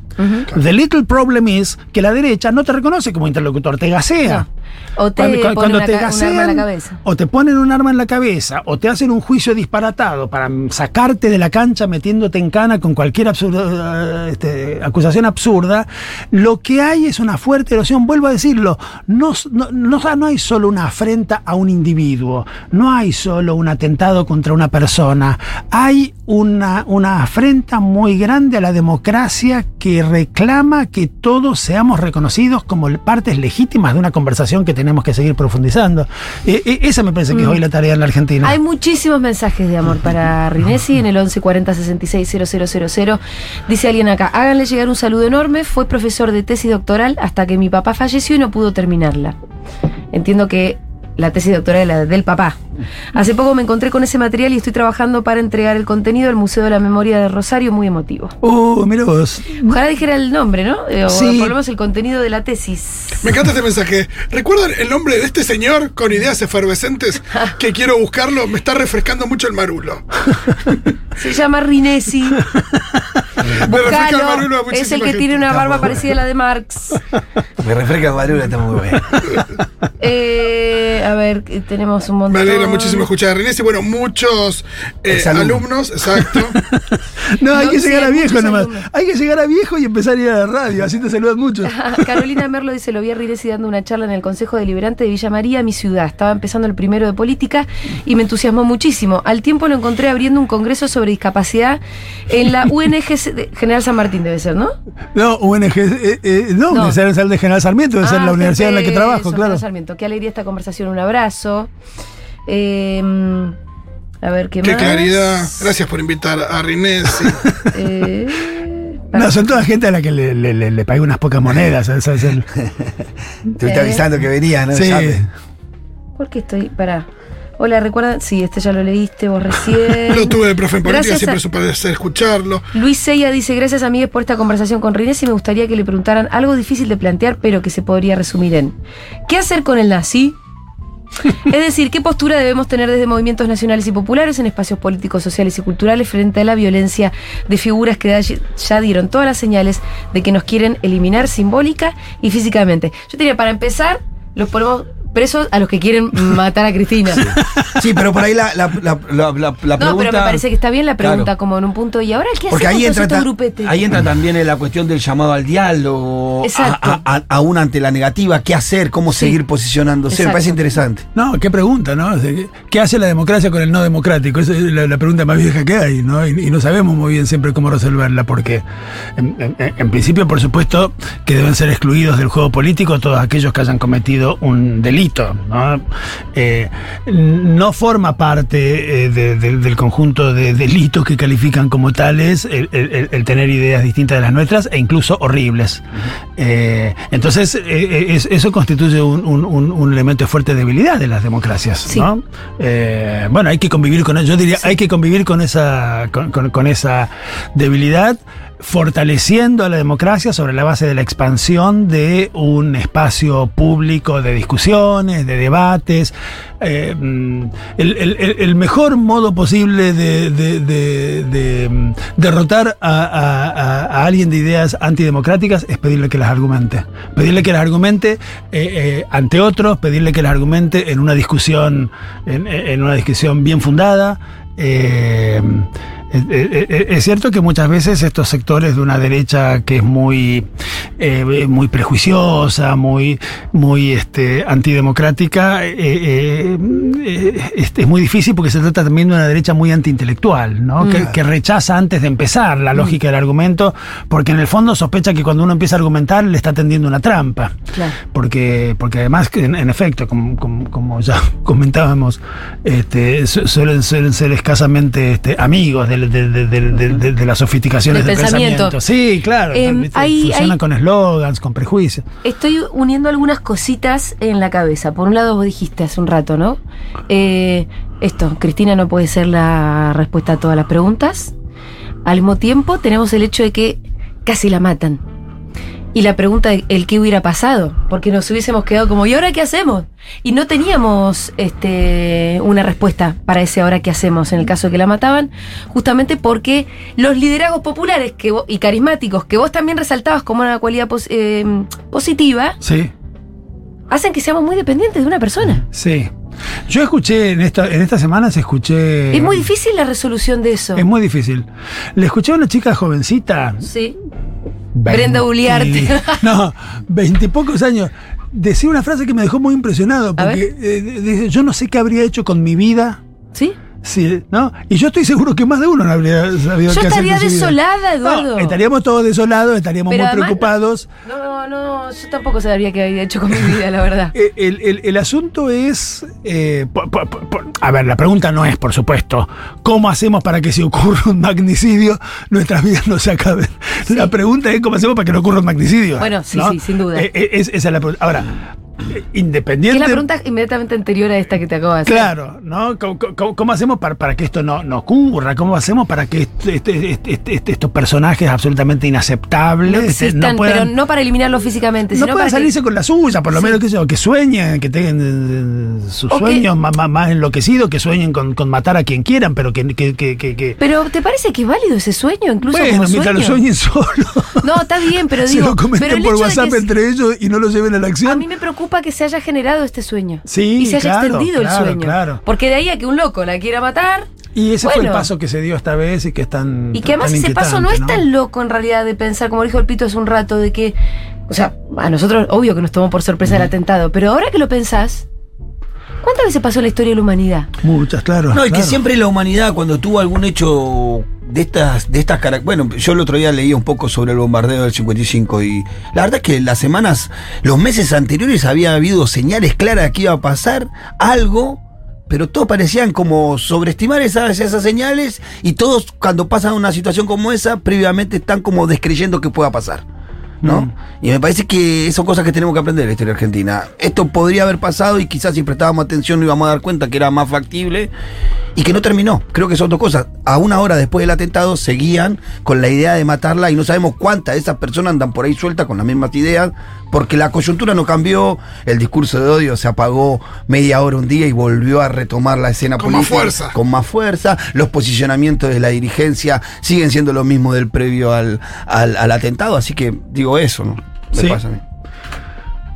The little problem is que la derecha no te reconoce como interlocutor, te gasea. O te Cuando, ponen cuando una te ca- un arma en la cabeza. o te ponen un arma en la cabeza, o te hacen un juicio disparatado para sacarte de la cancha metiéndote en cana con cualquier absurda, este, acusación absurda, lo que hay es una fuerte erosión, vuelvo a decirlo, no, no, no, no hay solo una afrenta a un individuo, no hay solo un atentado contra una persona, hay una, una afrenta muy grande a la democracia que reclama que todos seamos reconocidos como partes legítimas de una conversación que tenemos que seguir profundizando. Eh, eh, esa me parece que es hoy la tarea en la Argentina. Hay muchísimos mensajes de amor para Rinesi en el 1140 66 000. Dice alguien acá, háganle llegar un saludo enorme. Fue profesor de tesis doctoral hasta que mi papá falleció y no pudo terminarla. Entiendo que la tesis doctoral es la del papá. Hace poco me encontré con ese material y estoy trabajando para entregar el contenido al Museo de la Memoria de Rosario, muy emotivo. Oh, mira vos. Ojalá dijera el nombre, ¿no? Eh, O Sí. por lo menos el contenido de la tesis. Me encanta este mensaje. ¿Recuerdan el nombre de este señor con ideas efervescentes que quiero buscarlo? Me está refrescando mucho el marulo. Se llama Rinesi. Me refresca Buscalo, Marula, es muchísima el que gente. tiene una Está barba parecida a la de Marx. Me refresca Marula, está muy bien. Eh, a ver, tenemos un montón. Me alegra muchísimo escuchar a. Y bueno, muchos eh, Exalumnos. alumnos, exacto. No, hay No, que sí, llegar a viejo muchos nomás. alumnos. Hay que llegar a viejo y empezar a ir a la radio, así te saludan mucho. Carolina Merlo dice, lo vi a Rinesi dando una charla en el Consejo Deliberante de Villa María, mi ciudad. Estaba empezando el primero de política y me entusiasmó muchísimo. Al tiempo lo encontré abriendo un congreso sobre discapacidad en la UNG General San Martín, debe ser, ¿no? No, UNG, eh, eh, no, No. debe ser el de General Sarmiento, debe ser Ah, la universidad en la que trabajo, eso, claro. General Sarmiento. Qué alegría esta conversación, un abrazo. Eh, a ver, ¿qué, Qué más? claridad. Gracias por invitar a René. sí. Eh, No, son toda gente a la que le, le, le, le pagué unas pocas monedas. ¿sabes? Te está avisando que venía, ¿no? Sí. ¿Por qué estoy? Pará. Hola, ¿recuerdan? Sí, este ya lo leíste vos recién. Lo tuve de profe en política, Gracias siempre a- es un placer escucharlo. Luis Seiya dice, gracias amigues por esta conversación con Rinés y me gustaría que le preguntaran algo difícil de plantear, pero que se podría resumir en ¿qué hacer con el nazi? Es decir, ¿qué postura debemos tener desde movimientos nacionales y populares en espacios políticos, sociales y culturales frente a la violencia de figuras que ya- dieron todas las señales de que nos quieren eliminar simbólica y físicamente? Yo diría, para empezar, los ponemos presos a los que quieren matar a Cristina. Sí, pero por ahí la, la, la, la, la- la No, pregunta. pero me parece que está bien la pregunta, Claro. como en un punto. ¿Y ahora qué Porque ahí con entra, grupetes? ahí entra también en la cuestión del llamado al diálogo, a- Exacto. a- a- aún ante la negativa, qué hacer, cómo Sí. seguir posicionándose. Exacto. Me parece interesante. No, qué pregunta, ¿no? ¿qué- ¿Qué hace la democracia con el no democrático? Esa es la, la pregunta más vieja que hay, ¿no? Y, y no sabemos muy bien siempre cómo resolverla, porque en, en- en principio, por supuesto, que deben ser excluidos del juego político todos aquellos que hayan cometido un delito, ¿no? Eh, no forma parte eh, de- de- del conjunto de delitos que califican como tales el, el- el tener ideas distintas de las nuestras e incluso horribles. Eh, entonces, es- eso constituye un, un- un- elemento de fuerte debilidad de las democracias. Sí. ¿no? Bueno, hay que convivir con yo diría, hay que convivir con esa, con, con- con esa debilidad, fortaleciendo a la democracia sobre la base de la expansión de un espacio público de discusiones, de debates. Eh, mm, el, mejor modo posible de, mm, derrotar a, alguien de ideas antidemocráticas es pedirle que las argumente. Pedirle que las argumente eh, eh, ante otros, pedirle que las argumente en una discusión, en, una discusión bien fundada. Es cierto que muchas veces estos sectores de una derecha que es muy, eh, muy prejuiciosa, muy, muy este, antidemocrática, eh, eh, es, es muy difícil porque se trata también de una derecha muy antiintelectual, ¿no? Que, que rechaza antes de empezar la lógica del argumento, porque en el fondo sospecha que cuando uno empieza a argumentar le está tendiendo una trampa. Claro. Porque, porque además, en, en efecto, como, como- como ya comentábamos, este, su- suelen, suelen ser escasamente este, amigos del- de, de las sofisticaciones Del pensamiento. pensamiento. Sí, claro. Hay- Funcionan hay- con eslogans, con prejuicios. Estoy uniendo algunas cositas en la cabeza. Por un lado, vos dijiste hace un rato, ¿no? Eh, esto, Cristina no puede ser la respuesta a todas las preguntas. Al mismo tiempo, tenemos el hecho de que casi la matan. Y la pregunta de el qué hubiera pasado, porque nos hubiésemos quedado como, ¿y ahora qué hacemos? Y no teníamos este, una respuesta para ese ahora qué hacemos en el caso de que la mataban, justamente porque los liderazgos populares que y carismáticos que vos también resaltabas como una cualidad pos- eh, positiva, Sí, hacen que seamos muy dependientes de una persona. sí. Yo escuché en esta, en estas semanas escuché. Es muy difícil la resolución de eso. Es muy difícil. Le escuché a una chica jovencita. Sí. Brenda 20 Uliarte. No, veintipocos años. Decía una frase que me dejó muy impresionado. Porque eh, dice: Yo no sé qué habría hecho con mi vida. ¿Sí? Sí, ¿no? Y yo estoy seguro que más de uno no habría sabido Yo qué hacer estaría vida. desolada, Eduardo. No, estaríamos todos desolados, estaríamos Pero muy además- preocupados. No, no, yo tampoco sabría qué había hecho con mi vida, la verdad. Eh, El, el- el asunto es, eh, a ver, la pregunta no es, por supuesto, ¿cómo hacemos para que si ocurre un magnicidio nuestras vidas no se acaben? La pregunta es cómo hacemos para que no ocurra un magnicidio. Bueno, sí, ¿no? sí, sin duda. Eh, eh, es- esa es la pregunta. Ahora, Que es independiente. la pregunta inmediatamente anterior a esta que te acabo de hacer. Claro, ¿no? ¿Cómo, cómo- cómo hacemos para, para que esto no, no ocurra? ¿Cómo hacemos para que este- este- este- este- este- estos personajes absolutamente inaceptables No existan, puedan, pero no para eliminarlo físicamente, no puedan para salirse que, con la suya, por lo Sí. menos que, sueñen, que tengan eh, sus O sueños más, más, más enloquecidos, que sueñen con, con matar a quien quieran, pero que... que, que, que- que- Pero ¿te parece que es válido ese sueño, incluso bueno, como mientras lo sueñen solo. No, está bien, pero se digo, lo pero comenten el por WhatsApp entre ellos y no lo lleven a la acción. A mí me preocupa que se haya generado este sueño. Sí, y se haya claro, extendido claro, el sueño. claro. Porque de ahí a que un loco la quiera matar. Y ese fue el paso que se dio esta vez y que es tan. Y que además ese paso no es inquietante, tan loco en realidad de pensar, como dijo el Pito hace un rato, de que. O sea, a nosotros, obvio que nos tomó por sorpresa el atentado, pero ahora que lo pensás, ¿cuántas veces pasó en la historia de la humanidad? Muchas, claro. No, y que siempre la humanidad, cuando tuvo algún hecho de estas, de estas Bueno, yo el otro día leía un poco sobre el bombardeo del 55 y la verdad es que las semanas, los meses anteriores había habido señales claras de que iba a pasar algo. Pero todos parecían como sobreestimar esas, esas señales y todos cuando pasan una situación como esa, previamente están como descreyendo que pueda pasar. ¿No? Mm. Y me parece que son cosas que tenemos que aprender en la historia argentina. Esto podría haber pasado y quizás si prestábamos atención nos íbamos a dar cuenta que era más factible y que no terminó. Creo que son dos cosas. A una hora después del atentado seguían con la idea de matarla y no sabemos cuántas de esas personas andan por ahí sueltas con las mismas ideas porque la coyuntura no cambió, el discurso de odio se apagó media hora un día y volvió a retomar la escena Con más fuerza. con más fuerza, los posicionamientos de la dirigencia siguen siendo los mismos del previo al, al, al atentado, así que digo eso, ¿no? Me Sí. pasa a mí.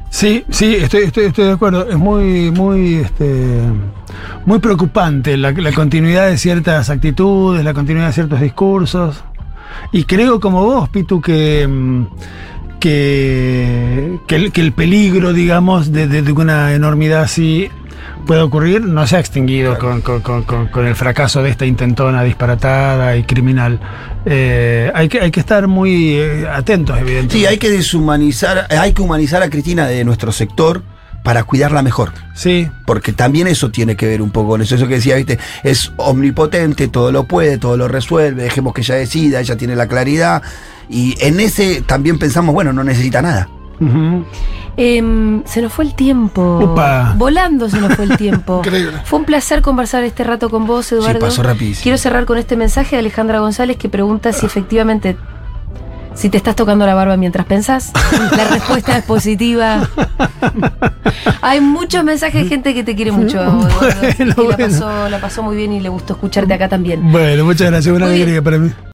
Sí, sí, estoy, estoy, estoy de acuerdo. Es muy, muy, este, muy preocupante la, la continuidad de ciertas actitudes, la continuidad de ciertos discursos. Y creo como vos, Pitu, que, mm, que, que, el, que el peligro, digamos, de, de- de una enormidad así pueda ocurrir, no se ha extinguido con, con- con- con- con el fracaso de esta intentona disparatada y criminal. Eh, hay, que, hay que estar muy eh, atentos, evidentemente. Sí, hay que deshumanizar, hay que humanizar a Cristina de nuestro sector para cuidarla mejor. Sí, Porque también eso tiene que ver un poco con eso. Eso que decía, viste, es omnipotente, todo lo puede, todo lo resuelve, dejemos que ella decida, ella tiene la claridad. Y en ese también pensamos, bueno, no necesita nada. Em, se nos fue el tiempo. Upa. Volando se nos fue el tiempo. Increíble. Fue un placer conversar este rato con vos, Eduardo. pasó rapidísimo. Quiero cerrar con este mensaje de Alejandra González que pregunta si efectivamente. Si te estás tocando la barba mientras pensás, la respuesta es positiva. Hay muchos mensajes de gente que te quiere mucho, Eduardo, Bueno, la pasó, la pasó muy bien y le gustó escucharte acá también. Bueno, muchas gracias, una alegría para mí.